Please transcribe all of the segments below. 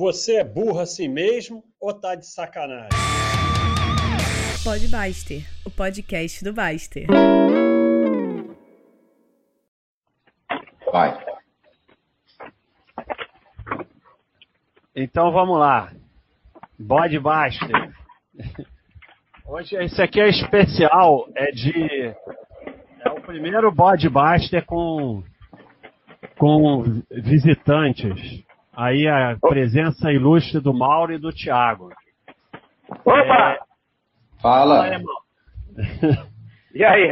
Você é burro assim mesmo ou tá de sacanagem? Pode Baster, o podcast do Baster. Vai. Então vamos lá. Bode Baster. Hoje esse aqui é especial, é de é o primeiro Bode Baster com com visitantes. Aí a presença ilustre do Mauro e do Thiago. Opa! É, Fala. Fala. E aí?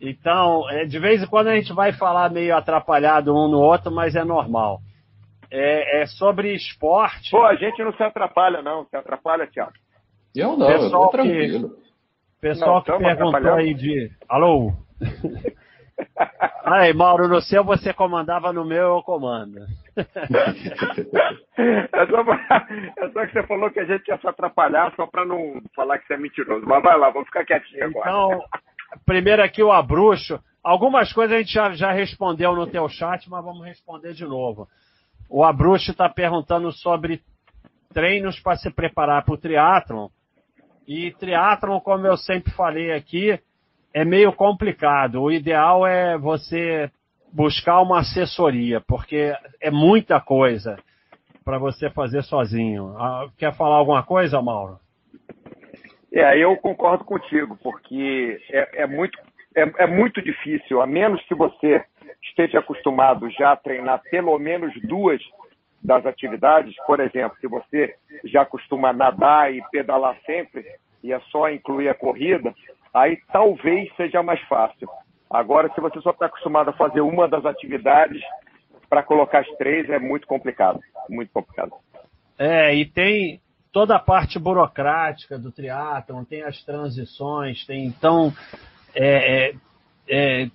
Então, é, de vez em quando a gente vai falar meio atrapalhado um no outro, mas é normal. É, é sobre esporte. Pô, a gente não se atrapalha, não. Se atrapalha, Thiago. Eu não, eu Pessoal tô que- tranquilo. Pessoal Não, que perguntou aí de. Alô? Aí, Mauro, no seu você comandava, no meu eu comando. É só, pra- é só que você falou que a gente ia se atrapalhar só pra não falar que você é mentiroso. Mas vai lá, vou ficar quietinho agora. Então, primeiro aqui o Abruxo. Algumas coisas a gente já, já respondeu no teu chat, mas vamos responder de novo. O Abruxo está perguntando sobre treinos para se preparar para o triatlon. E triatlon, como eu sempre falei aqui, é meio complicado. O ideal é você buscar uma assessoria, porque é muita coisa para você fazer sozinho. Ah, Quer falar alguma coisa, Mauro? É, eu concordo contigo, porque é, é muito, é, é muito difícil, a menos que você esteja acostumado já a treinar pelo menos duas das atividades. Por exemplo, se você já costuma nadar e pedalar sempre, e é só incluir a corrida, aí talvez seja mais fácil. Agora, se você só está acostumado a fazer uma das atividades, para colocar as três é muito complicado. Muito complicado. É, e tem toda a parte burocrática do triatlon, tem as transições, tem então é, é, é,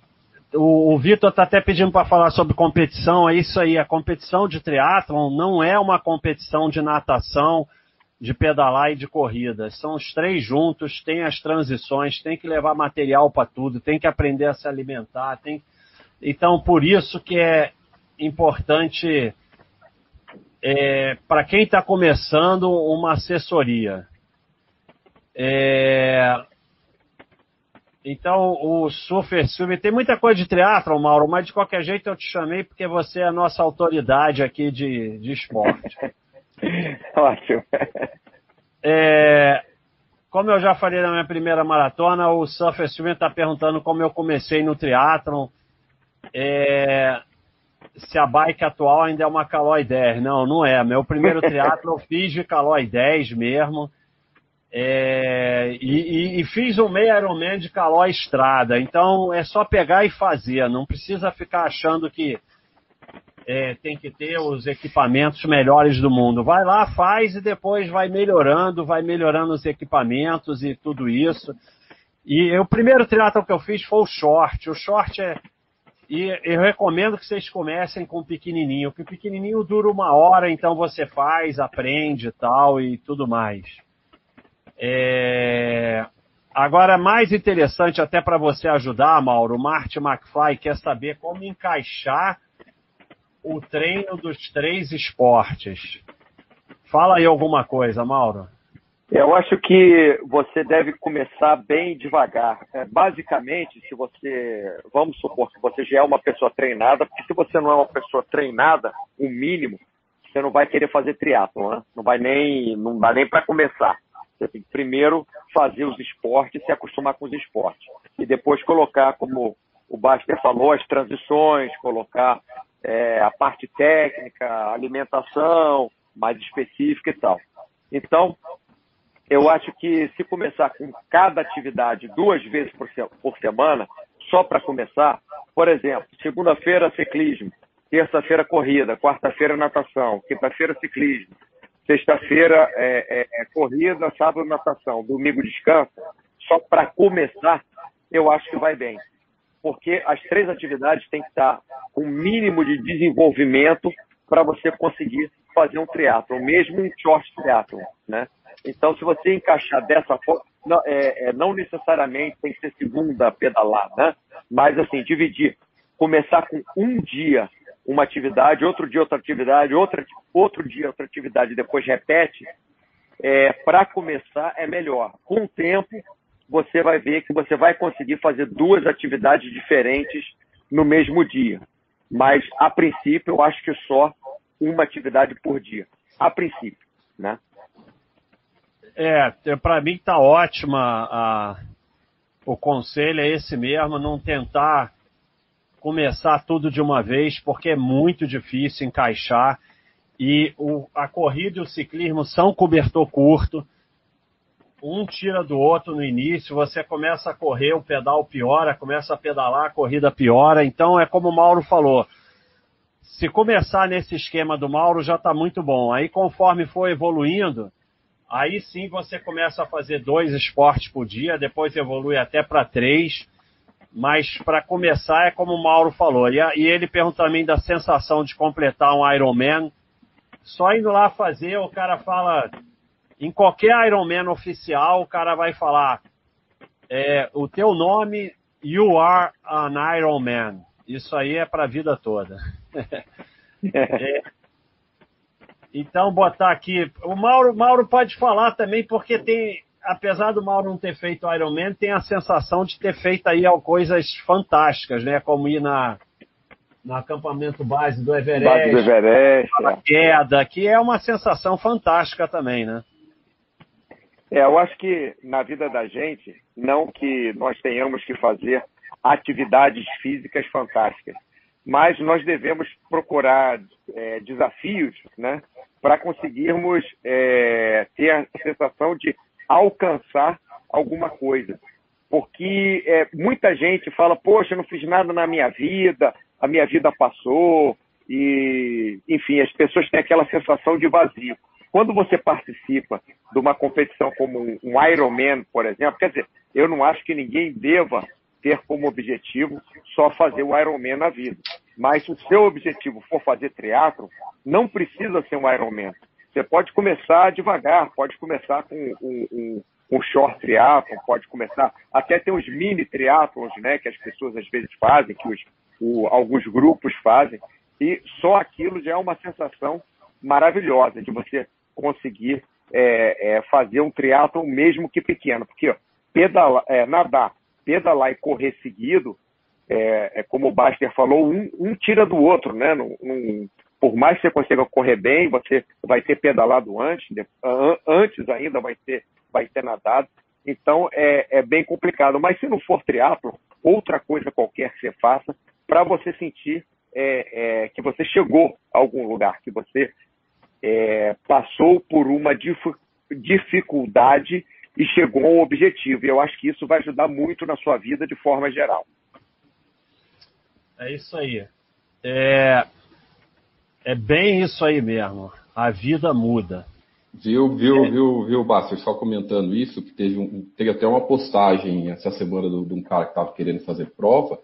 o, o Vitor está até pedindo para falar sobre competição, é isso aí, a competição de triatlon não é uma competição de natação, de pedalar e de corrida, são os três juntos, tem as transições, tem que levar material para tudo, tem que aprender a se alimentar, tem então por isso que é importante é, para quem está começando uma assessoria. É, então, o Surfer Sub tem muita coisa de teatro, Mauro, mas de qualquer jeito eu te chamei porque você é a nossa autoridade aqui de, de esporte. Ótimo. É, como eu já falei na minha primeira maratona, o Surfer Sub está perguntando como eu comecei no triatlon. É, se a bike atual ainda é uma Caloi 10. Não, não é. Meu primeiro triatlo eu fiz de Caloi 10 mesmo. É, e, e- e fiz um meio Ironman de Caloi Estrada. Então é só pegar e fazer. Não precisa ficar achando que é, tem que ter os equipamentos melhores do mundo. Vai lá, faz e depois vai melhorando, vai melhorando os equipamentos e tudo isso. E o primeiro triatlo que eu fiz foi o short. O short é e eu recomendo que vocês comecem com o pequenininho, porque o pequenininho dura uma hora, então você faz, aprende e tal e tudo mais. É, Agora, mais interessante até para você ajudar, Mauro, o Marty McFly quer saber como encaixar o treino dos três esportes. Fala aí alguma coisa, Mauro. Eu acho que você deve começar bem devagar. É, basicamente, se você, vamos supor que você já é uma pessoa treinada, porque se você não é uma pessoa treinada, o mínimo, você não vai querer fazer triatlo, né? Não vai nem, não dá nem para começar. Você tem que primeiro fazer os esportes, se acostumar com os esportes e depois colocar, como o Baster falou, as transições, colocar é, a parte técnica, alimentação mais específica e tal. Então, eu acho que se começar com cada atividade duas vezes por, se- por semana, só para começar, por exemplo, segunda-feira ciclismo, terça-feira corrida, quarta-feira natação, quinta-feira ciclismo, sexta-feira é, é, é corrida, sábado natação, domingo descanso, só para começar, eu acho que vai bem. Porque as três atividades têm que estar com o mínimo de desenvolvimento para você conseguir fazer um triatlo, mesmo um short triatlo, né? Então, se você encaixar dessa forma, não, é, é, não necessariamente tem que ser segunda pedalar, né? Mas, assim, dividir. Começar com um dia uma atividade, outro dia outra atividade, outra, outro dia outra atividade, depois repete, é, para começar é melhor. Com o tempo, você vai ver que você vai conseguir fazer duas atividades diferentes no mesmo dia. Mas, a princípio, eu acho que só uma atividade por dia. A princípio, né? É, para mim tá ótima a, o conselho é esse mesmo, não tentar começar tudo de uma vez, porque é muito difícil encaixar. E o, a corrida e o ciclismo são cobertor curto. Um tira do outro no início, você começa a correr, o pedal piora, começa a pedalar, a corrida piora. Então é como o Mauro falou. Se começar nesse esquema do Mauro já está muito bom. Aí conforme for evoluindo, aí sim você começa a fazer dois esportes por dia, depois evolui até para três mas para começar é como o Mauro falou. E, e ele pergunta também da sensação de completar um Ironman. Só indo lá fazer, o cara fala. Em qualquer Ironman oficial, o cara vai falar: é, o teu nome, you are an Ironman. Isso aí é para a vida toda. é, então, botar aqui. O Mauro, Mauro pode falar também, porque tem apesar do Mauro não ter feito Iron Man, tem a sensação de ter feito aí coisas fantásticas, né? Como ir na, no acampamento base do Everest, base do Everest a é. queda, que é uma sensação fantástica também, né? É, eu acho que na vida da gente, não que nós tenhamos que fazer atividades físicas fantásticas, mas nós devemos procurar é, desafios, né, para conseguirmos é, ter a sensação de alcançar alguma coisa. Porque é, muita gente fala, poxa, eu não fiz nada na minha vida, a minha vida passou, e, enfim, as pessoas têm aquela sensação de vazio. Quando você participa de uma competição como um Ironman, por exemplo, quer dizer, eu não acho que ninguém deva ter como objetivo só fazer o Ironman na vida. Mas se o seu objetivo for fazer triatlo, não precisa ser um Ironman. Você pode começar devagar, pode começar com um, um, um short triatlon, pode começar, até tem os mini triatlons, né, que as pessoas às vezes fazem, que os, o, alguns grupos fazem, e só aquilo já é uma sensação maravilhosa de você conseguir é, é, fazer um triatlon mesmo que pequeno, porque ó, pedala, é, nadar, pedalar e correr seguido, é, é como o Baster falou, um, um, tira do outro, né? Num, num, por mais que você consiga correr bem, você vai ter pedalado antes, antes ainda vai ter, vai ter nadado. Então é, é bem complicado. Mas se não for triatlo, outra coisa qualquer que você faça, para você sentir é, que você chegou a algum lugar, que você é, passou por uma dificuldade e chegou ao objetivo. E eu acho que isso vai ajudar muito na sua vida de forma geral. É isso aí. É, é bem isso aí mesmo. A vida muda. Viu, viu, é. viu, viu, Basta, só comentando isso, que teve, um, teve até uma postagem essa semana de um cara que estava querendo fazer prova.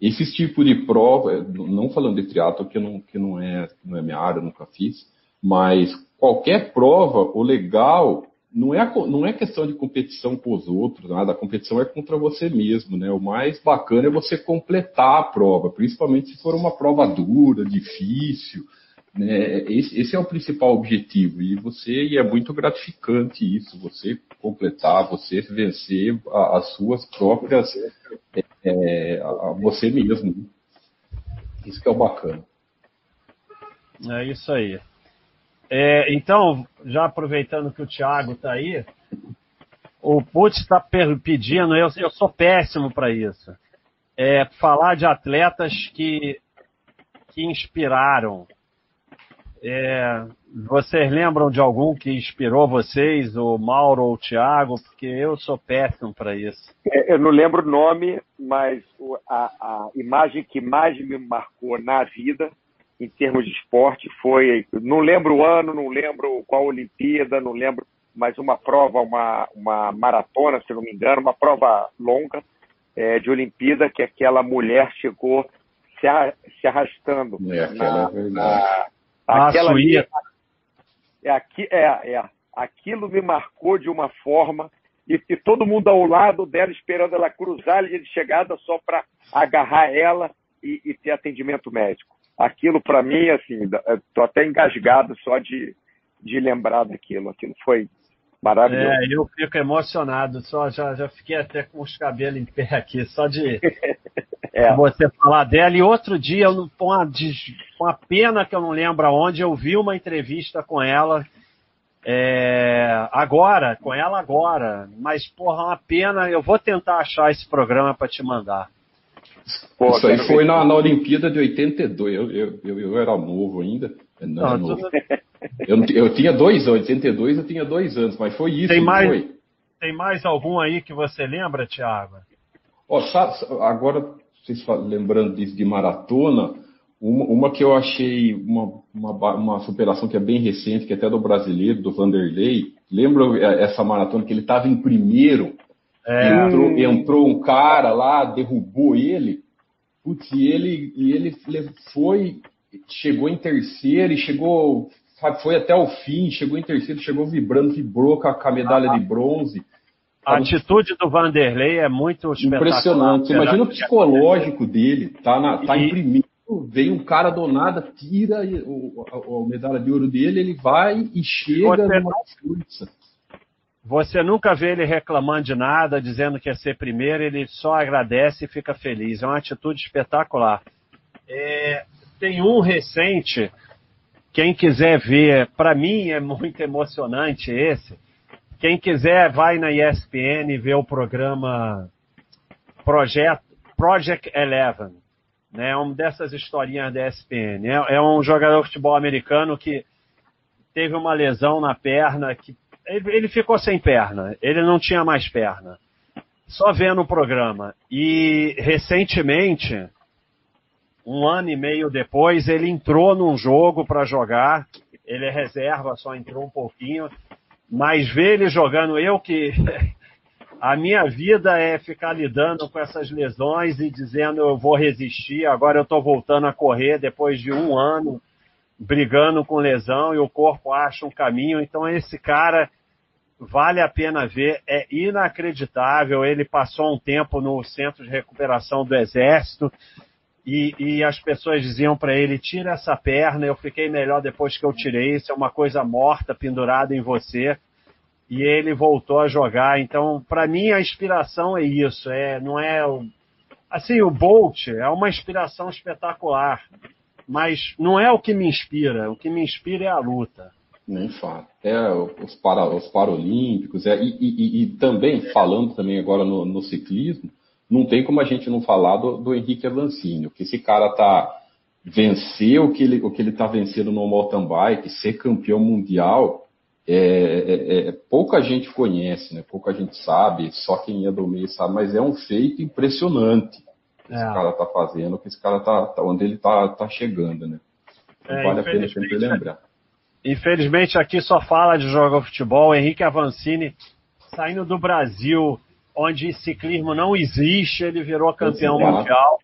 Esse tipo de prova, não falando de triatlo, que não, que não é, não é minha área, nunca fiz, mas qualquer prova, o legal não é, não é questão de competição com os outros, nada. A competição é contra você mesmo, né? O mais bacana é você completar a prova, principalmente se for uma prova dura, difícil. Né? Esse, esse é o principal objetivo e você e é muito gratificante isso, você completar, você vencer a, as suas próprias, é, é, a você mesmo. Isso que é o bacana. É isso aí. É, então, já aproveitando que o Thiago está aí, o Putz está pedindo, eu, eu sou péssimo para isso, é, falar de atletas que, que inspiraram. É, vocês lembram de algum que inspirou vocês, o Mauro ou o Thiago? Porque eu sou péssimo para isso. É, eu não lembro o nome, mas a, a imagem que mais me marcou na vida em termos de esporte foi, não lembro o ano, não lembro qual Olimpíada, não lembro, mas uma prova, uma, uma maratona, se não me engano, uma prova longa é, de Olimpíada, que aquela mulher chegou se, a, se arrastando. É, na, é na, ah, aquela é, aqui, é, é, aquilo me marcou de uma forma e, e todo mundo ao lado dela esperando ela cruzar a linha de chegada só para agarrar ela e, e ter atendimento médico. Aquilo para mim, assim, tô até engasgado só de, de lembrar daquilo. Aquilo foi maravilhoso. É, eu fico emocionado, só já, já fiquei até com os cabelos em pé aqui, só de é. você falar dela. E outro dia, com uma, com uma pena que eu não lembro aonde, eu vi uma entrevista com ela. É, agora, com ela agora, mas porra, uma pena. Eu vou tentar achar esse programa para te mandar. Pô, Isso aí foi na, na, Olimpíada de 82. Eu, eu, eu, eu era novo ainda. Não, não, tu... eu, eu, tinha dois anos, 82 eu tinha dois anos, mas foi isso. Tem mais, foi. tem mais algum aí que você lembra, Thiago? Oh, agora, vocês lembrando disso de maratona, uma, uma, que eu achei uma, uma, uma, superação que é bem recente, que é até do brasileiro, do Vanderlei. Lembra é, essa maratona que ele estava em primeiro é. Entrou, entrou, um cara lá, derrubou ele. Putz, e ele, e ele foi, chegou em terceiro e chegou, foi até o fim, chegou em terceiro, chegou vibrando, vibrou com a, com a medalha de bronze. A atitude do Vanderlei é muito impressionante. Você imagina o psicológico dele, tá, na, tá e... em primeiro, vem um cara do nada, tira o, a, a, medalha de ouro dele, ele vai e chega numa força. Você nunca vê ele reclamando de nada, dizendo que ia ser primeiro, ele só agradece e fica feliz. É uma atitude espetacular. É, tem um recente, quem quiser ver, para mim é muito emocionante esse. Quem quiser, vai na ESPN e vê o programa Project, Project Eleven. Né? É uma dessas historinhas da ESPN. É, é um jogador de futebol americano que teve uma lesão na perna que ele, ele ficou sem perna, ele não tinha mais perna. Só vendo o programa. E recentemente, um ano e meio depois, ele entrou num jogo para jogar. Ele é reserva, só entrou um pouquinho. Mas ver ele jogando, eu que. A minha vida é ficar lidando com essas lesões e dizendo eu vou resistir. Agora eu estou voltando a correr depois de um ano brigando com lesão e o corpo acha um caminho. Então esse cara vale a pena ver, é inacreditável. Ele passou um tempo no centro de recuperação do Exército e, e as pessoas diziam para ele: tira essa perna, eu fiquei melhor depois que eu tirei. Isso é uma coisa morta pendurada em você. E ele voltou a jogar. Então, para mim, a inspiração é isso. É, não é assim o Bolt é uma inspiração espetacular mas não é o que me inspira. O que me inspira é a luta. Nem fala. É os, para, os Paralímpicos, é, e, e, e, também, falando também agora no, no, ciclismo, não tem como a gente não falar do, do Henrique Avancini, que esse cara tá vencer o que ele o que ele está vencendo no mountain bike, ser campeão mundial, é, é, é, pouca gente conhece, né? Pouca gente sabe, só quem é do meio sabe, mas é um feito impressionante que esse é. cara tá fazendo, que esse cara tá, tá onde ele tá, tá chegando, né? Então vale a pena sempre lembrar. Infelizmente aqui só fala de jogar futebol. Henrique Avancini saindo do Brasil, onde ciclismo não existe, ele virou campeão é. mundial.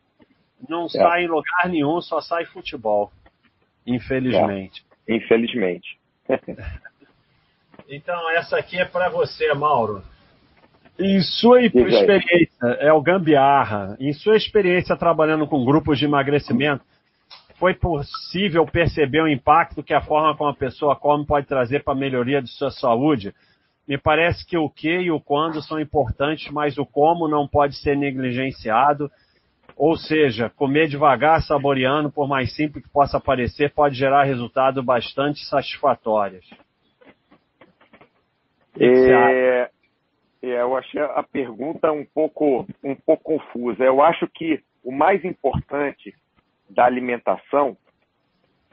Não é. sai em lugar nenhum, só sai futebol. Infelizmente. É. Infelizmente. então essa aqui é para você, Mauro. Em sua experiência, é o Gambiarra, em sua experiência trabalhando com grupos de emagrecimento, foi possível perceber o impacto que a forma como a pessoa come pode trazer para a melhoria de sua saúde? Me parece que o que e o quando são importantes, mas o como não pode ser negligenciado. Ou seja, comer devagar, saboreando, por mais simples que possa parecer, pode gerar resultados bastante satisfatórios. É, eu achei a pergunta um pouco, um pouco confusa. Eu acho que o mais importante da alimentação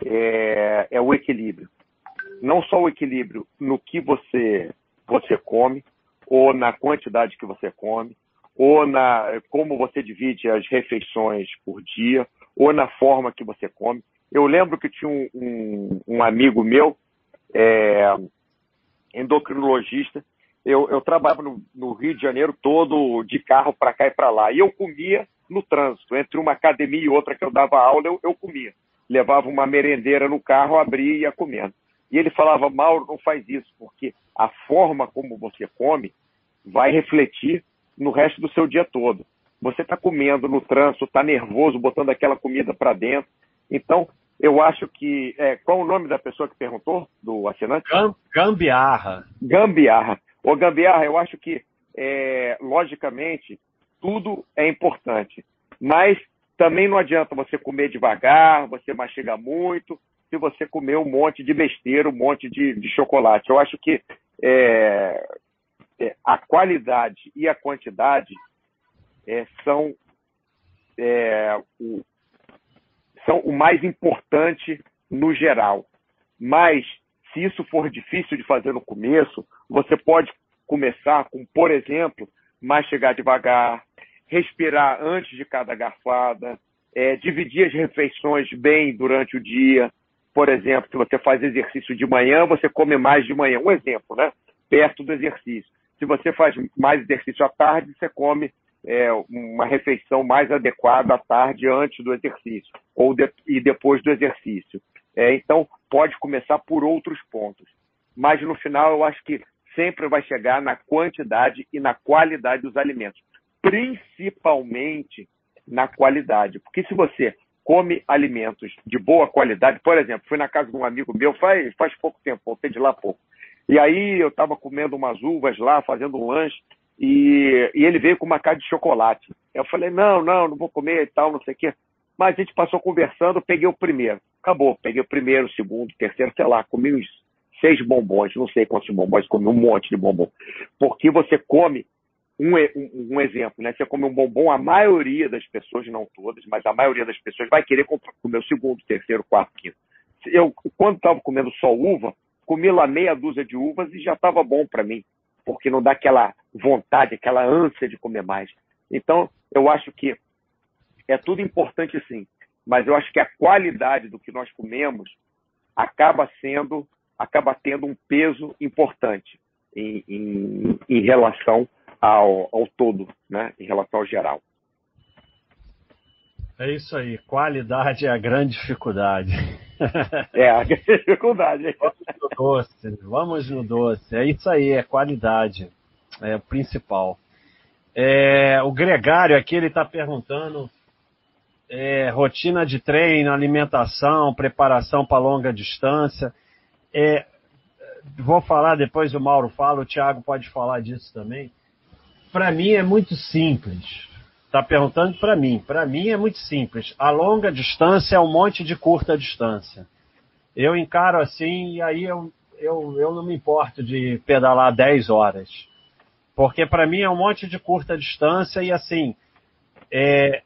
é, é o equilíbrio. Não só o equilíbrio no que você, você come, ou na quantidade que você come, ou na como você divide as refeições por dia, ou na forma que você come. Eu lembro que tinha um, um, um amigo meu, é, endocrinologista, eu, eu trabalhava no, no, Rio de Janeiro todo de carro para cá e para lá. E eu comia no trânsito. Entre uma academia e outra que eu dava aula, eu, eu comia. Levava uma merendeira no carro, abria e ia comendo. E ele falava, Mauro, não faz isso, porque a forma como você come vai refletir no resto do seu dia todo. Você está comendo no trânsito, está nervoso, botando aquela comida para dentro. Então, eu acho que. É, qual o nome da pessoa que perguntou, do assinante? Gambiarra. Gambiarra. Ô, Gambiarra, eu acho que, é, logicamente, tudo é importante. Mas também não adianta você comer devagar, você mastigar muito, se você comer um monte de besteira, um monte de, de chocolate. Eu acho que é, é, a qualidade e a quantidade é, são, é, o, são o mais importante no geral. Mas, se isso for difícil de fazer no começo, você pode começar com, por exemplo, mastigar devagar, respirar antes de cada garfada, é, dividir as refeições bem durante o dia. Por exemplo, se você faz exercício de manhã, você come mais de manhã. Um exemplo, né? Perto do exercício. Se você faz mais exercício à tarde, você come é, uma refeição mais adequada à tarde antes do exercício ou de, e depois do exercício. É, então, pode começar por outros pontos. Mas no final, eu acho que sempre vai chegar na quantidade e na qualidade dos alimentos, principalmente na qualidade. Porque se você come alimentos de boa qualidade, por exemplo, fui na casa de um amigo meu faz, faz pouco tempo, voltei de lá pouco. E aí eu estava comendo umas uvas lá, fazendo um lanche, e, e, ele veio com uma cara de chocolate. Eu falei, não, não, não vou comer e tal, não sei o quê. Mas a gente passou conversando, peguei o primeiro. Acabou, peguei o primeiro, o segundo, o terceiro, sei lá, comi uns seis bombons, não sei quantos bombons, comi um monte de bombom. Porque você come, um, um, um, exemplo, né? Você come um bombom, a maioria das pessoas, não todas, mas a maioria das pessoas vai querer comer o segundo, terceiro, quarto, quinto. Eu, quando estava comendo só uva, comi lá meia dúzia de uvas e já estava bom para mim, porque não dá aquela vontade, aquela ânsia de comer mais. Então, eu acho que é tudo importante sim, mas eu acho que a qualidade do que nós comemos acaba sendo, acaba tendo um peso importante em, em, em relação ao, ao todo, né? em relação ao geral. É isso aí, qualidade é a grande dificuldade. É, a grande dificuldade. Vamos no doce, vamos no doce. É isso aí, é qualidade. É o principal. É, o Gregário aqui, ele está perguntando é, rotina de treino, alimentação, preparação para longa distância. É, vou falar, depois o Mauro fala, o Thiago pode falar disso também. Para mim é muito simples Está perguntando para mim. Para mim é muito simples. A longa distância é um monte de curta distância. Eu encaro assim e aí eu, eu, eu não me importo de pedalar 10 horas. Porque para mim é um monte de curta distância e assim, é,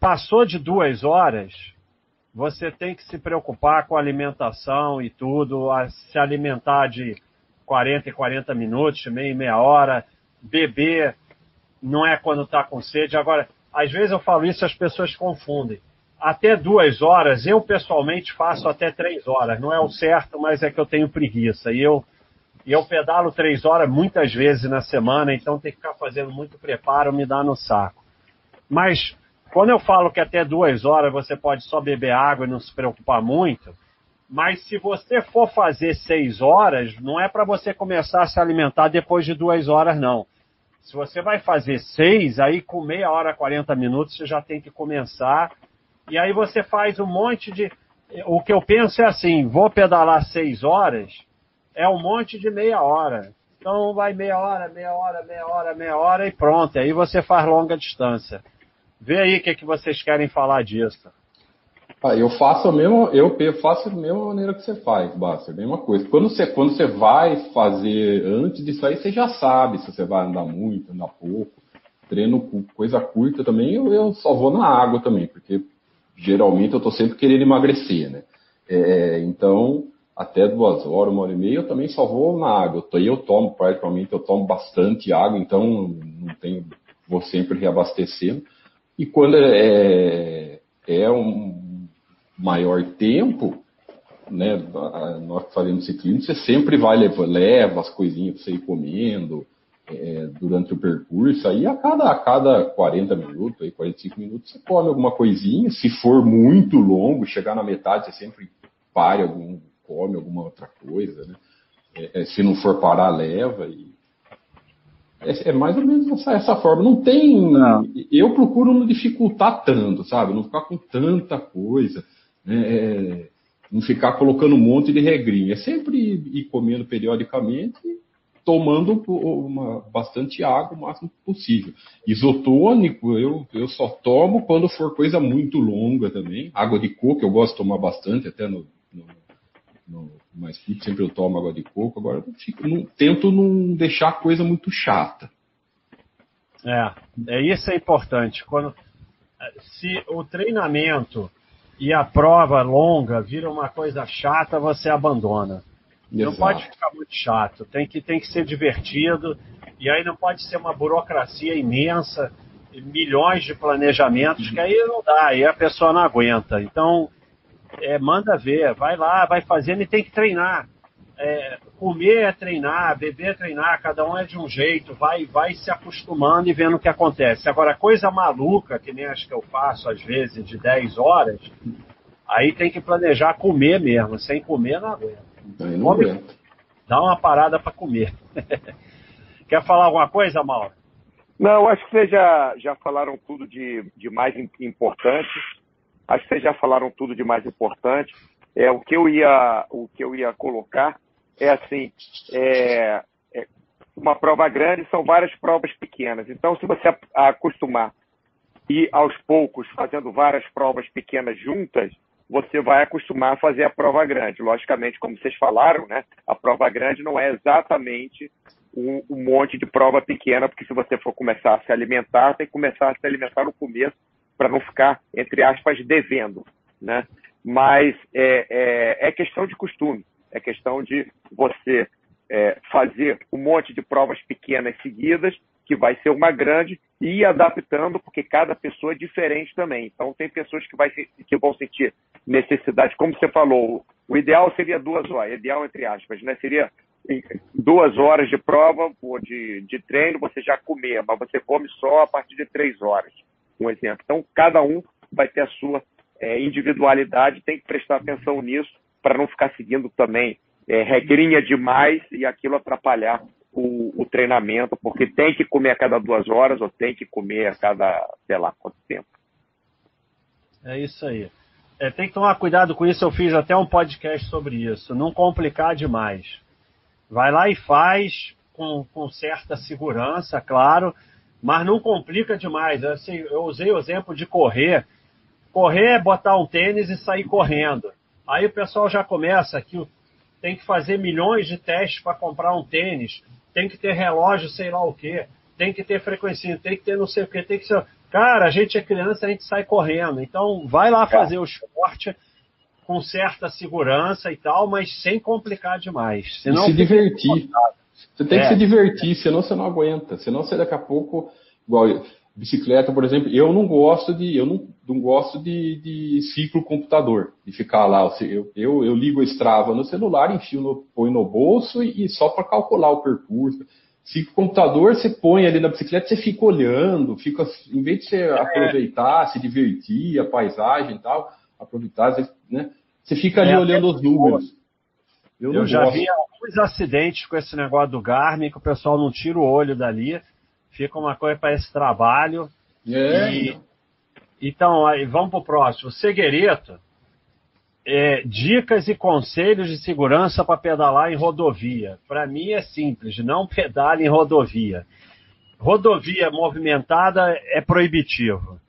passou de duas horas, você tem que se preocupar com a alimentação e tudo, se alimentar de 40 e 40 minutos, meia e meia hora, beber não é quando está com sede. Agora, às vezes eu falo isso as pessoas confundem. Até duas horas, eu pessoalmente faço até três horas. Não é o certo, mas é que eu tenho preguiça. E eu, eu pedalo três horas muitas vezes na semana, então tem que ficar fazendo muito preparo, me dá no saco. Mas quando eu falo que até duas horas você pode só beber água e não se preocupar muito, mas se você for fazer seis horas, não é para você começar a se alimentar depois de duas horas, não. Se você vai fazer seis, aí com meia hora, 40 minutos, você já tem que começar. E aí você faz um monte de. O que eu penso é assim: vou pedalar seis horas, é um monte de meia hora. Então vai meia hora, meia hora, meia hora, meia hora e pronto. Aí você faz longa distância. Vê aí o que, que vocês querem falar disso. Ah, eu faço a mesma, eu faço da mesma maneira que você faz, Basta, a mesma coisa. Quando você, quando você vai fazer antes disso aí, você já sabe se você vai andar muito, andar pouco. Treino coisa curta também, eu, eu só vou na água também, porque geralmente eu estou sempre querendo emagrecer, né? É, então, até duas horas, uma hora e meia, eu também só vou na água. Eu, eu tomo, praticamente, eu tomo bastante água, então não tenho, vou sempre reabastecendo. E quando é, é um, maior tempo, né, nós fazemos ciclismo, você sempre vai leva, leva as coisinhas para você ir comendo é, durante o percurso, aí a cada, a cada 40 minutos, aí 45 minutos, você come alguma coisinha, se for muito longo, chegar na metade, você sempre pare algum, come alguma outra coisa, né? É, é se não for parar, leva e É, é mais ou menos essa, essa, forma. Não tem. Não. Eu procuro não dificultar tanto, sabe? Não ficar com tanta coisa. Né? É, não ficar colocando um monte de regrinha. É sempre ir comendo periodicamente tomando uma, bastante água o máximo possível. Isotônico, eu, eu só tomo quando for coisa muito longa também. Água de coco, eu gosto de tomar bastante, até no, no, no mais fit, sempre eu tomo água de coco. Agora eu fico, não, tento não deixar a coisa muito chata. É, é isso é importante. Quando, se o treinamento e a prova longa vira uma coisa chata, você abandona. Exato. Não pode ficar muito chato, tem que, tem que ser divertido, e aí não pode ser uma burocracia imensa, milhões de planejamentos, que aí não dá, aí a pessoa não aguenta. Então, é, manda ver, vai lá, vai fazendo e tem que treinar. É, comer é treinar, beber é treinar, cada um é de um jeito, vai, vai se acostumando e vendo o que acontece. Agora, coisa maluca, que nem acho que eu faço às vezes, de 10 horas, aí tem que planejar comer mesmo, sem comer não aguenta. Aí não Come, Dá uma parada para comer. Quer falar alguma coisa, Mauro? Não, acho que vocês já, já falaram tudo de, de mais importante. Acho que vocês já falaram tudo de mais importante. É, o, que eu ia, o que eu ia colocar é assim, é, é uma prova grande são várias provas pequenas. Então, se você acostumar e aos poucos fazendo várias provas pequenas juntas, você vai acostumar a fazer a prova grande. Logicamente, como vocês falaram, né, a prova grande não é exatamente um, um, monte de prova pequena, porque se você for começar a se alimentar, tem que começar a se alimentar no começo para não ficar, entre aspas, devendo. Né? Mas é, é, é questão de costume, é questão de você é, fazer um monte de provas pequenas seguidas que vai ser uma grande, e ir adaptando, porque cada pessoa é diferente também. Então, tem pessoas que, vai, que vão sentir necessidade, como você falou, o ideal seria duas horas, ideal entre aspas, né? Seria duas horas de prova ou de, de treino, você já comer, mas você come só a partir de três horas, um exemplo. Então, cada um vai ter a sua é, individualidade, tem que prestar atenção nisso para não ficar seguindo também é, regrinha demais e aquilo atrapalhar o, o, treinamento, porque tem que comer a cada duas horas ou tem que comer a cada, sei lá, quanto tempo. É isso aí. É, tem que tomar cuidado com isso. Eu fiz até um podcast sobre isso. Não complicar demais. Vai lá e faz com, com certa segurança, claro, mas não complica demais. Assim, eu usei o exemplo de correr. Correr é botar um tênis e sair correndo. Aí o pessoal já começa que tem que fazer milhões de testes para comprar um tênis tem que ter relógio, sei lá o quê, tem que ter frequência, tem que ter não sei o quê, tem que ser. Cara, a gente é criança, a gente sai correndo. Então, vai lá fazer o esporte com certa segurança e tal, mas sem complicar demais. Senão e se divertir. Você tem é. que se divertir, senão você não aguenta. Senão você daqui a pouco. Igual, bicicleta, por exemplo, eu não gosto de. Eu não, não gosto de, de ciclo computador, de ficar lá. Eu, eu, eu ligo a Strava no celular, enfio no, põe no bolso e, e só para calcular o percurso. Ciclo computador, você põe ali na bicicleta, você fica olhando, fica, em vez de você é. aproveitar, se divertir, a paisagem e tal, aproveitar, você, né? Você fica ali é, olhando os números. Eu, eu já vi alguns acidentes com esse negócio do Garmin, que o pessoal não tira o olho dali, fica uma coisa para esse trabalho. É. E, então, aí, vamos para o próximo. Seguereto, é, dicas e conselhos de segurança para pedalar em rodovia. Para mim é simples, não pedale em rodovia. Rodovia movimentada é proibitivo.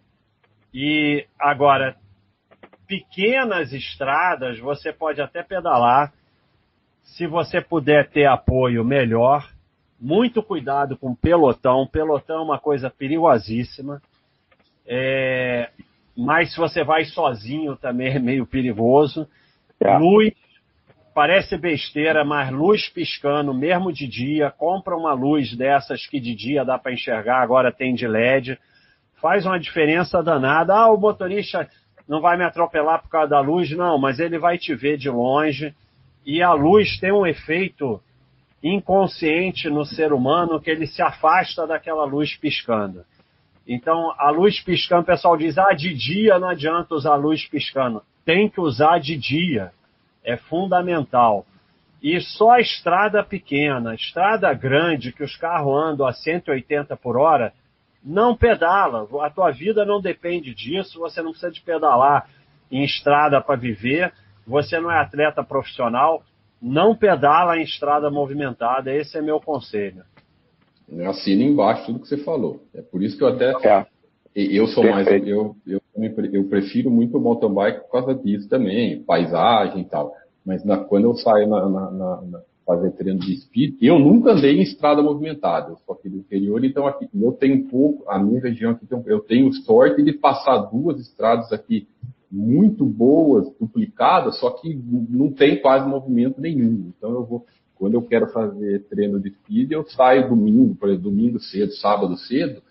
E agora, pequenas estradas você pode até pedalar. Se você puder ter apoio, melhor. Muito cuidado com pelotão. Pelotão é uma coisa perigosíssima. É, mas se você vai sozinho também é meio perigoso. É. Luz, parece besteira, mas luz piscando, mesmo de dia. Compra uma luz dessas que de dia dá para enxergar, agora tem de LED. Faz uma diferença danada. Ah, o motorista não vai me atropelar por causa da luz. Não, mas ele vai te ver de longe. E a luz tem um efeito inconsciente no ser humano que ele se afasta daquela luz piscando. Então, a luz piscando, o pessoal diz, ah, de dia não adianta usar luz piscando. Tem que usar de dia. É fundamental. E só a estrada pequena, estrada grande, que os carros andam a 180 por hora, não pedala. A tua vida não depende disso, você não precisa de pedalar em estrada para viver, você não é atleta profissional, não pedala em estrada movimentada, esse é meu conselho. Assina embaixo tudo que você falou. É por isso que eu até. É. Eu sou Perfeito. mais. Eu, eu, eu prefiro muito o mountain bike por causa disso também, paisagem e tal. Mas na, quando eu saio na, na, na, fazer treino de speed, eu nunca andei em estrada movimentada. Eu sou aqui do interior, então aqui eu tenho um pouco, a minha região aqui, eu tenho sorte de passar duas estradas aqui muito boas, duplicadas, só que não tem quase movimento nenhum. Então eu vou, quando eu quero fazer treino de speed, eu saio domingo, por exemplo, domingo cedo, sábado cedo,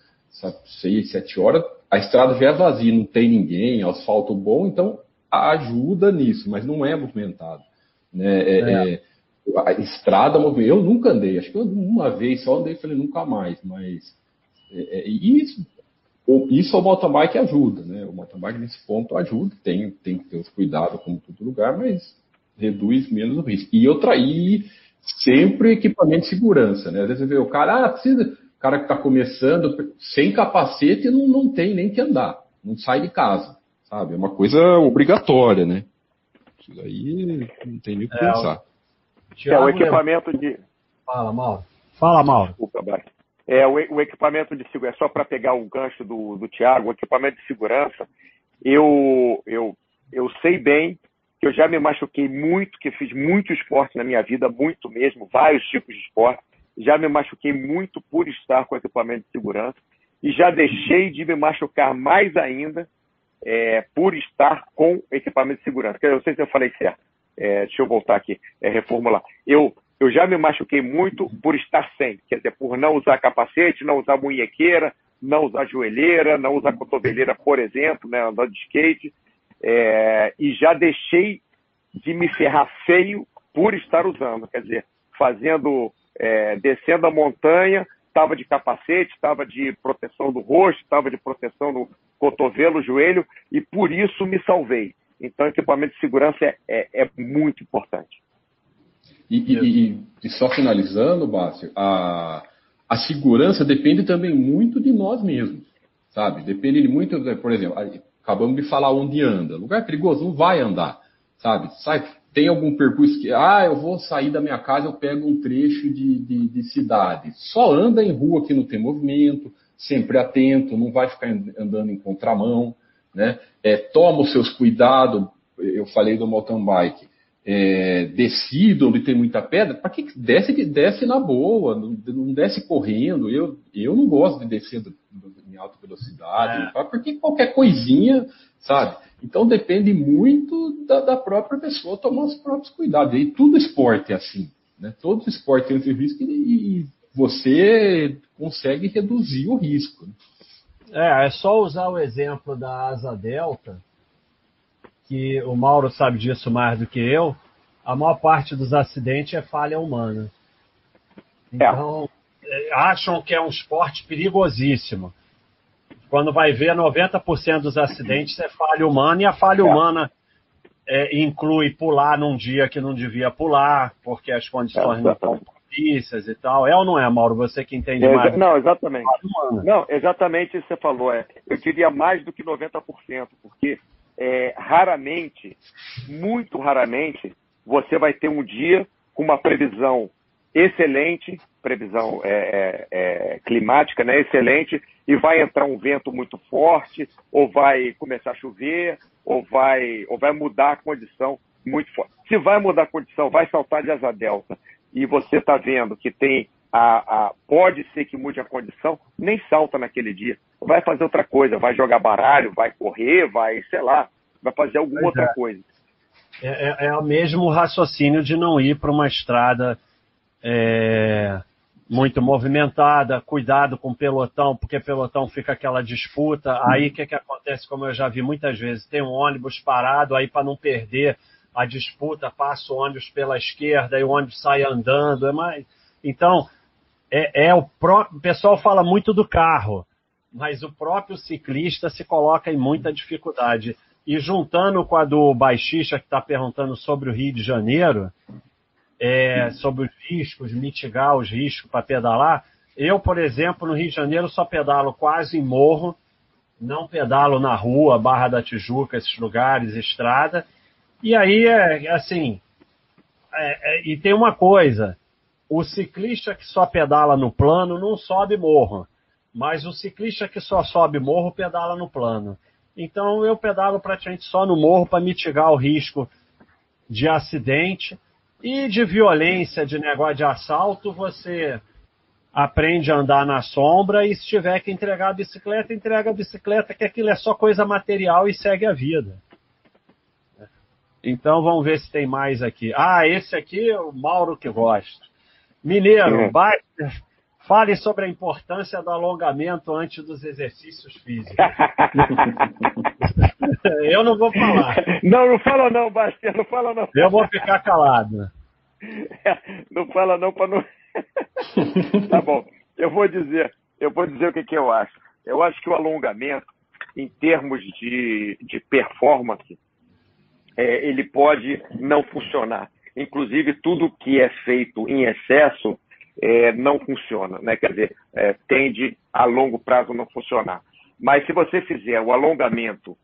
seis, sete horas, a estrada já é vazia, não tem ninguém, asfalto bom, então ajuda nisso, mas não é movimentado. Né? É, é. É, a estrada movimentada, eu nunca andei, acho que uma vez só andei, falei nunca mais, mas é, é isso, isso o mountain bike ajuda, né? O mountain bike nesse ponto ajuda, tem, tem que ter os cuidados como todo lugar, mas reduz menos o risco. E eu traí sempre equipamento de segurança, né? Às vezes você vê o cara, ah, precisa, o cara que está começando, sem capacete não, não tem nem que andar, não sai de casa sabe? É uma coisa obrigatória, né? Isso aí não tem nem o que é, pensar. O... É, o equipamento de. Fala, Mauro. Fala, Mauro. Desculpa, É, o, o equipamento de segurança, é só para pegar o gancho do, do Tiago, o equipamento de segurança, eu, eu, eu sei bem que eu já me machuquei muito, que fiz muito esporte na minha vida, muito mesmo, vários tipos de esporte. Já me machuquei muito por estar com equipamento de segurança e já deixei de me machucar mais ainda é, por estar com equipamento de segurança. Eu não sei se eu falei certo. É, deixa eu voltar aqui, é, reformular. Eu, eu já me machuquei muito por estar sem, quer dizer, por não usar capacete, não usar munhequeira, não usar joelheira, não usar cotoveleira, por exemplo, né, andar de skate, é, e já deixei de me ferrar feio por estar usando, quer dizer, fazendo, é, descendo a montanha, estava de capacete, estava de proteção do rosto, estava de proteção no cotovelo, joelho, e por isso me salvei. Então, equipamento de segurança é, é, é muito importante. E, e, e, só finalizando, Bárcio, a, a segurança depende também muito de nós mesmos, sabe? Depende muito, por exemplo, acabamos de falar onde anda. Lugar perigoso, não vai andar, sabe? Sai, tem algum percurso que, ah, eu vou sair da minha casa, eu pego um trecho de, de, de, cidade. Só anda em rua que não tem movimento, sempre atento, não vai ficar andando em contramão, né? É, toma os seus cuidados, eu falei do mountain bike, é, descido onde tem muita pedra, para que desce, desce na boa, não, não, desce correndo. Eu, eu não gosto de descer do, do, em alta velocidade, é. porque qualquer coisinha, sabe? Então depende muito da, da, própria pessoa tomar os próprios cuidados. E tudo esporte é assim. Né? Todo esporte tem esse risco e, e você consegue reduzir o risco. É, é só usar o exemplo da asa delta, que o Mauro sabe disso mais do que eu. A maior parte dos acidentes é falha humana. É. Então, é. acham que é um esporte perigosíssimo. Quando vai ver, 90% dos acidentes é falha humana, e a falha é. humana é, inclui pular num dia que não devia pular, porque as condições não estão propícias e tal. É ou não é, Mauro? Você que entende mais. Não, exatamente. Não, exatamente isso que você falou. É, eu diria mais do que 90%, porque é, raramente, muito raramente, você vai ter um dia com uma previsão excelente, previsão é, é, é, climática, né, excelente, e vai entrar um vento muito forte, ou vai começar a chover, ou vai, ou vai mudar a condição muito forte. Se vai mudar a condição, vai saltar de asa delta, e você está vendo que tem a, a, pode ser que mude a condição, nem salta naquele dia. Vai fazer outra coisa, vai jogar baralho, vai correr, vai, sei lá, vai fazer alguma pois outra é. coisa. É, é, é, o mesmo raciocínio de não ir para uma estrada é, muito movimentada, cuidado com o pelotão, porque pelotão fica aquela disputa. Aí o que, que acontece, como eu já vi muitas vezes, tem um ônibus parado, aí para não perder a disputa, passa o ônibus pela esquerda e o ônibus sai andando. É mais... Então, é, é o, o pessoal fala muito do carro, mas o próprio ciclista se coloca em muita dificuldade. E juntando com a do baixista que está perguntando sobre o Rio de Janeiro, é, sobre os riscos, mitigar os riscos para pedalar. Eu, por exemplo, no Rio de Janeiro só pedalo quase em morro, não pedalo na rua, Barra da Tijuca, esses lugares, estrada. E aí, é assim, é, é, e tem uma coisa, o ciclista que só pedala no plano não sobe morro, mas o ciclista que só sobe morro pedala no plano. Então eu pedalo praticamente só no morro para mitigar o risco de acidente e de violência, de negócio de assalto, você aprende a andar na sombra e se tiver que entregar a bicicleta, entrega a bicicleta, que aquilo é só coisa material e segue a vida. Então vamos ver se tem mais aqui. Ah, esse aqui é o Mauro que gosta. Mineiro, é. fale sobre a importância do alongamento antes dos exercícios físicos. Eu não vou falar. Não, não fala não, Bastião, não fala não. Eu vou ficar calado. Não fala não para não. tá bom. Eu vou dizer, eu vou dizer o que, que eu acho. Eu acho que o alongamento, em termos de, de performance, é, ele pode não funcionar. Inclusive, tudo que é feito em excesso é, não funciona, né? quer dizer, é, tende a longo prazo não funcionar. Mas se você fizer o alongamento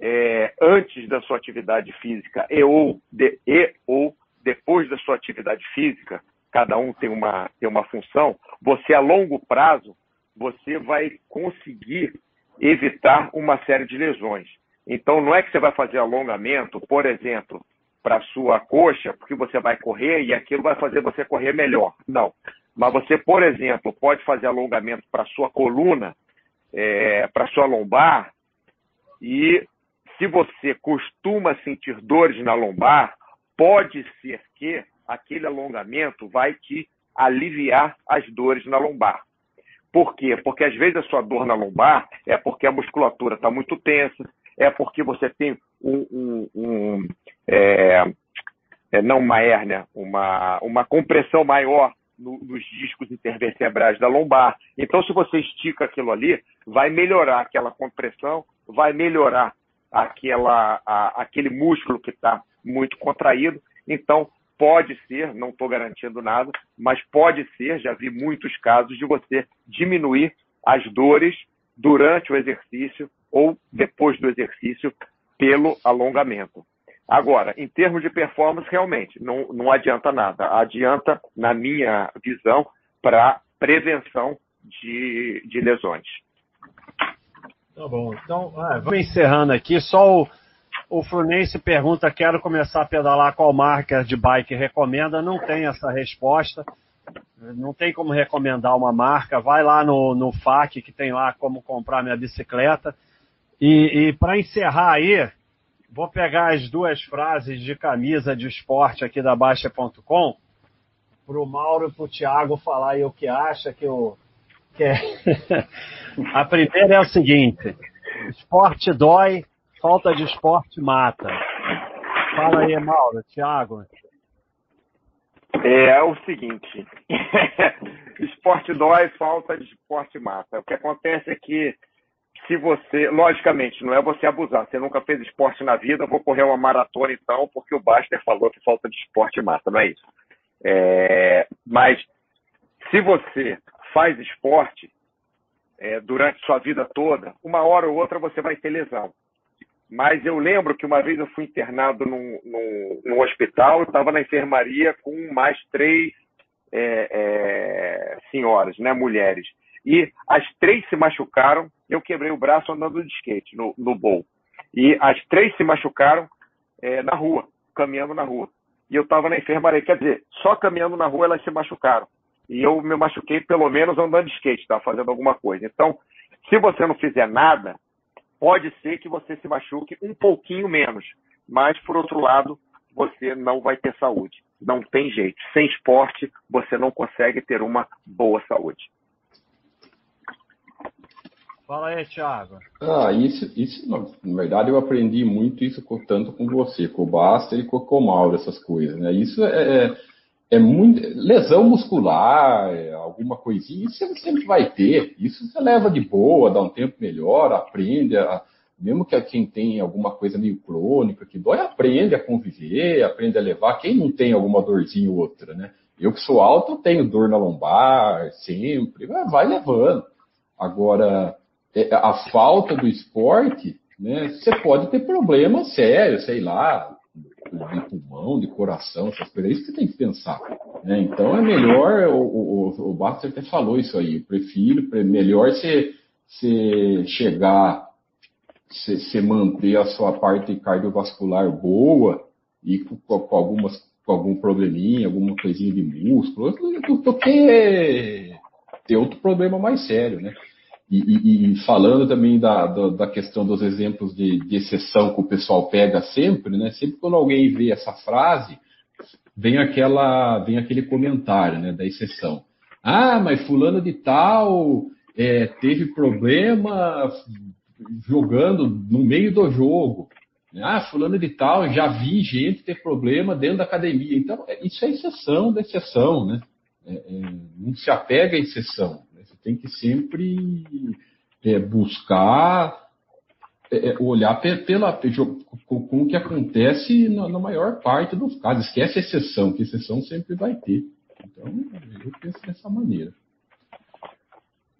é, antes da sua atividade física e ou, de, e ou depois da sua atividade física, cada um tem uma, tem uma função, você a longo prazo, você vai conseguir evitar uma série de lesões. Então, não é que você vai fazer alongamento, por exemplo, para sua coxa, porque você vai correr e aquilo vai fazer você correr melhor. Não. Mas você, por exemplo, pode fazer alongamento para sua coluna, é, para sua lombar, e se você costuma sentir dores na lombar, pode ser que aquele alongamento vai te aliviar as dores na lombar. Por quê? Porque às vezes a sua dor na lombar é porque a musculatura está muito tensa, é porque você tem um, um, um é, é, não uma hérnia, uma, uma compressão maior no, nos discos intervertebrais da lombar. Então, se você estica aquilo ali, vai melhorar aquela compressão, vai melhorar aquela, a, aquele músculo que está muito contraído. Então, pode ser, não estou garantindo nada, mas pode ser, já vi muitos casos de você diminuir as dores durante o exercício ou depois do exercício pelo alongamento. Agora, em termos de performance, realmente, não, não adianta nada. Adianta, na minha visão, para prevenção de, de lesões. Tá bom. Então, ah, vamos encerrando aqui. Só o, o Fluminense pergunta: quero começar a pedalar qual marca de bike recomenda? Não tem essa resposta. Não tem como recomendar uma marca. Vai lá no, no FAQ, que tem lá como comprar minha bicicleta. E, e para encerrar aí, vou pegar as duas frases de camisa de esporte aqui da Baixa.com para o Mauro e para o Thiago falar aí o que acha que o. Que é... a primeira é o seguinte: esporte dói, falta de esporte mata. Fala aí, Mauro, Thiago. É, é o seguinte: esporte dói, falta de esporte mata. O que acontece é que se você, logicamente, não é você abusar. Você nunca fez esporte na vida, vou correr uma maratona então, porque o Baster falou que falta de esporte mata, não é isso. É, mas se você faz esporte é, durante sua vida toda, uma hora ou outra você vai ter lesão. Mas eu lembro que uma vez eu fui internado num, num, num hospital, eu estava na enfermaria com mais três é, é, senhoras, né, mulheres. E as três se machucaram. Eu quebrei o braço andando de skate no, no bowl. E as três se machucaram é, na rua, caminhando na rua. E eu estava na enfermaria. Quer dizer, só caminhando na rua elas se machucaram. E eu me machuquei pelo menos andando de skate, estava fazendo alguma coisa. Então, se você não fizer nada, pode ser que você se machuque um pouquinho menos. Mas, por outro lado, você não vai ter saúde. Não tem jeito. Sem esporte, você não consegue ter uma boa saúde. Fala aí, Thiago. Ah, isso, isso, na verdade, eu aprendi muito isso tanto com você, com o Baster e com o Mauro, essas coisas, né? Isso é, é, é muito. Lesão muscular, é, alguma coisinha, isso você sempre vai ter. Isso você leva de boa, dá um tempo melhor, aprende, a, mesmo que quem tem alguma coisa meio crônica, que dói, aprende a conviver, aprende a levar. Quem não tem alguma dorzinha ou outra, né? Eu que sou alto, eu tenho dor na lombar, sempre, vai levando. Agora, a falta do esporte, né? Você pode ter problemas sérios, sei lá, de pulmão, de coração, essas coisas, é isso que você tem que pensar. Né? Então é melhor, o, o, o Baxter até falou isso aí, eu prefiro, melhor você, você chegar, você, você manter a sua parte cardiovascular boa e com, com algumas com algum probleminha, alguma coisinha de músculo, do, que ter outro problema mais sério, né? E, e, e falando também da, da, da, questão dos exemplos de, de, exceção que o pessoal pega sempre, né? Sempre quando alguém vê essa frase, vem aquela, vem aquele comentário, né? Da exceção. Ah, mas fulano de tal é, teve problema jogando no meio do jogo. Ah, fulano de tal, já vi gente ter problema dentro da academia. Então, é, isso é exceção da exceção, né? É, é, não se apega à exceção. Tem que sempre é, buscar é, é, olhar pela, com, o que acontece na, na, maior parte dos casos. Esquece a exceção, que exceção sempre vai ter. Então, eu penso dessa maneira.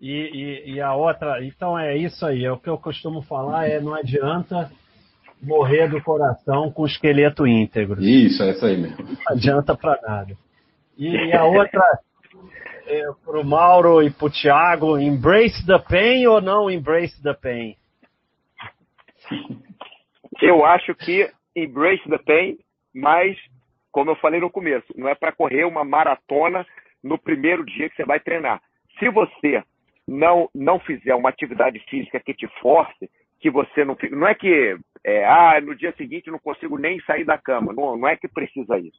E, e, e, a outra, então é isso aí, é o que eu costumo falar, é não adianta morrer do coração com o esqueleto íntegro. Isso, é isso aí mesmo. Não adianta para nada. E a outra, é, para o Mauro e para o Thiago, embrace the pain ou não embrace the pain? Eu acho que embrace the pain, mas, como eu falei no começo, não é para correr uma maratona no primeiro dia que você vai treinar. Se você não, não fizer uma atividade física que te force, que você não não é que é, ah, no dia seguinte não consigo nem sair da cama, não, não é que precisa isso.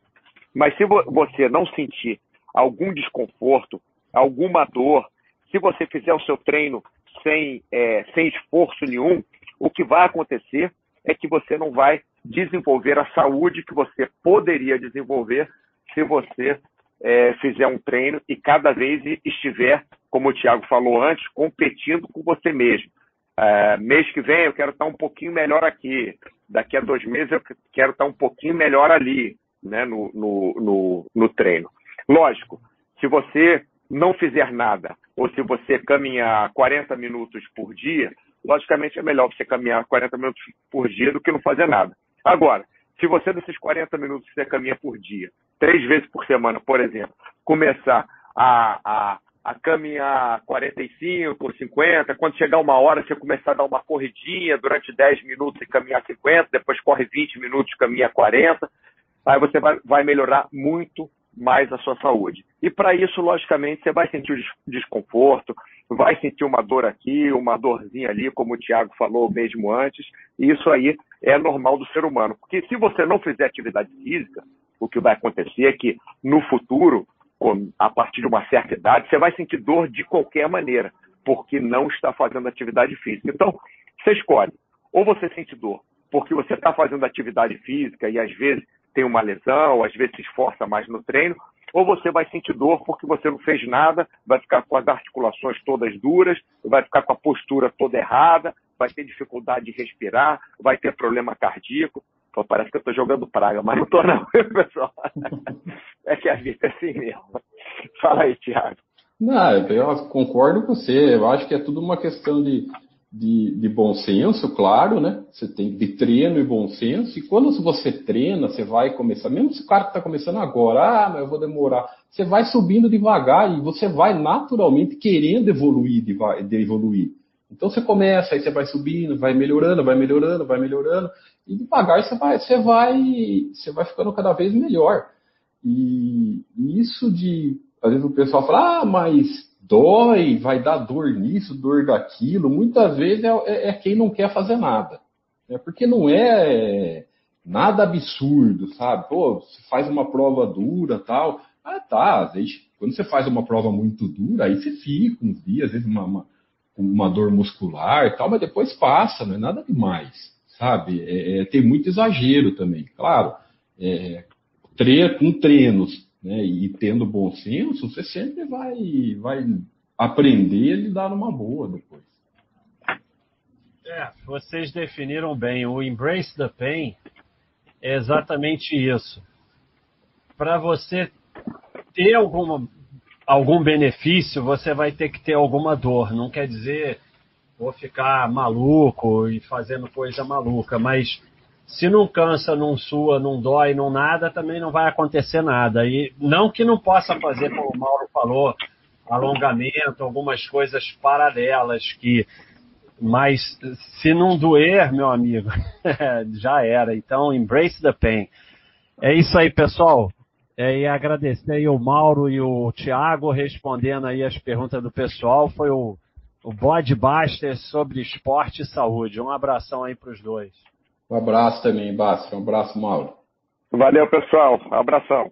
Mas se você não sentir algum desconforto, alguma dor, se você fizer o seu treino sem, é, sem esforço nenhum, o que vai acontecer é que você não vai desenvolver a saúde que você poderia desenvolver se você é, fizer um treino e cada vez estiver, como o Thiago falou antes, competindo com você mesmo. É, mês que vem eu quero estar um pouquinho melhor aqui, daqui a dois meses eu quero estar um pouquinho melhor ali né, no, no, no, no treino. Lógico, se você não fizer nada, ou se você caminhar 40 minutos por dia, logicamente é melhor você caminhar 40 minutos por dia do que não fazer nada. Agora, se você desses 40 minutos que você caminha por dia, três vezes por semana, por exemplo, começar a, a, a caminhar 45 ou 50, quando chegar uma hora você começar a dar uma corridinha durante 10 minutos e caminhar 50, depois corre 20 minutos e caminha 40, aí você vai, vai melhorar muito mais a sua saúde. E para isso, logicamente, você vai sentir desconforto, vai sentir uma dor aqui, uma dorzinha ali, como o Tiago falou mesmo antes, e isso aí é normal do ser humano. Porque se você não fizer atividade física, o que vai acontecer é que no futuro, a partir de uma certa idade, você vai sentir dor de qualquer maneira, porque não está fazendo atividade física. Então, você escolhe. Ou você sente dor porque você está fazendo atividade física e às vezes tem uma lesão, às vezes se esforça mais no treino, ou você vai sentir dor porque você não fez nada, vai ficar com as articulações todas duras, vai ficar com a postura toda errada, vai ter dificuldade de respirar, vai ter problema cardíaco. Pô, parece que eu estou jogando praga, mas não estou não, pessoal. É que a vida é assim mesmo. Fala aí, Thiago. Não, eu concordo com você. Eu acho que é tudo uma questão de de, de, bom senso, claro, né? Você tem de treino e bom senso. E quando você treina, você vai começar, mesmo se o cara está começando agora, ah, mas eu vou demorar. Você vai subindo devagar e você vai naturalmente querendo evoluir, de, de evoluir. Então você começa, aí você vai subindo, vai melhorando, vai melhorando, vai melhorando, e devagar você vai, você vai, você vai ficando cada vez melhor. E isso de, às vezes o pessoal fala, ah, mas dói, vai dar dor nisso, dor daquilo. Muitas vezes é, é, é quem não quer fazer nada. É porque não é nada absurdo, sabe? Pô, você faz uma prova dura tal. Ah, tá. Às vezes, quando você faz uma prova muito dura, aí você fica uns dias, às vezes uma, uma, uma dor muscular e tal, mas depois passa, não é nada demais, sabe? É, é, tem muito exagero também. Claro, é, tre com treinos né, e tendo bom senso, você sempre vai, vai aprender a lidar numa boa depois. É, vocês definiram bem. O Embrace the Pain é exatamente isso. Para você ter alguma, algum benefício, você vai ter que ter alguma dor. Não quer dizer vou ficar maluco e fazendo coisa maluca, mas se não cansa, não sua, não dói, não nada, também não vai acontecer nada. E não que não possa fazer, como o Mauro falou, alongamento, algumas coisas paralelas que mas se não doer, meu amigo, já era. Então, embrace the pain. É isso aí, pessoal. É, e agradecer aí o Mauro e o Thiago respondendo aí as perguntas do pessoal. Foi o, o Bodbuster sobre esporte e saúde. Um abração aí para os dois. Um abraço também, Basta. Um abraço, Mauro. Valeu, pessoal. Um abração.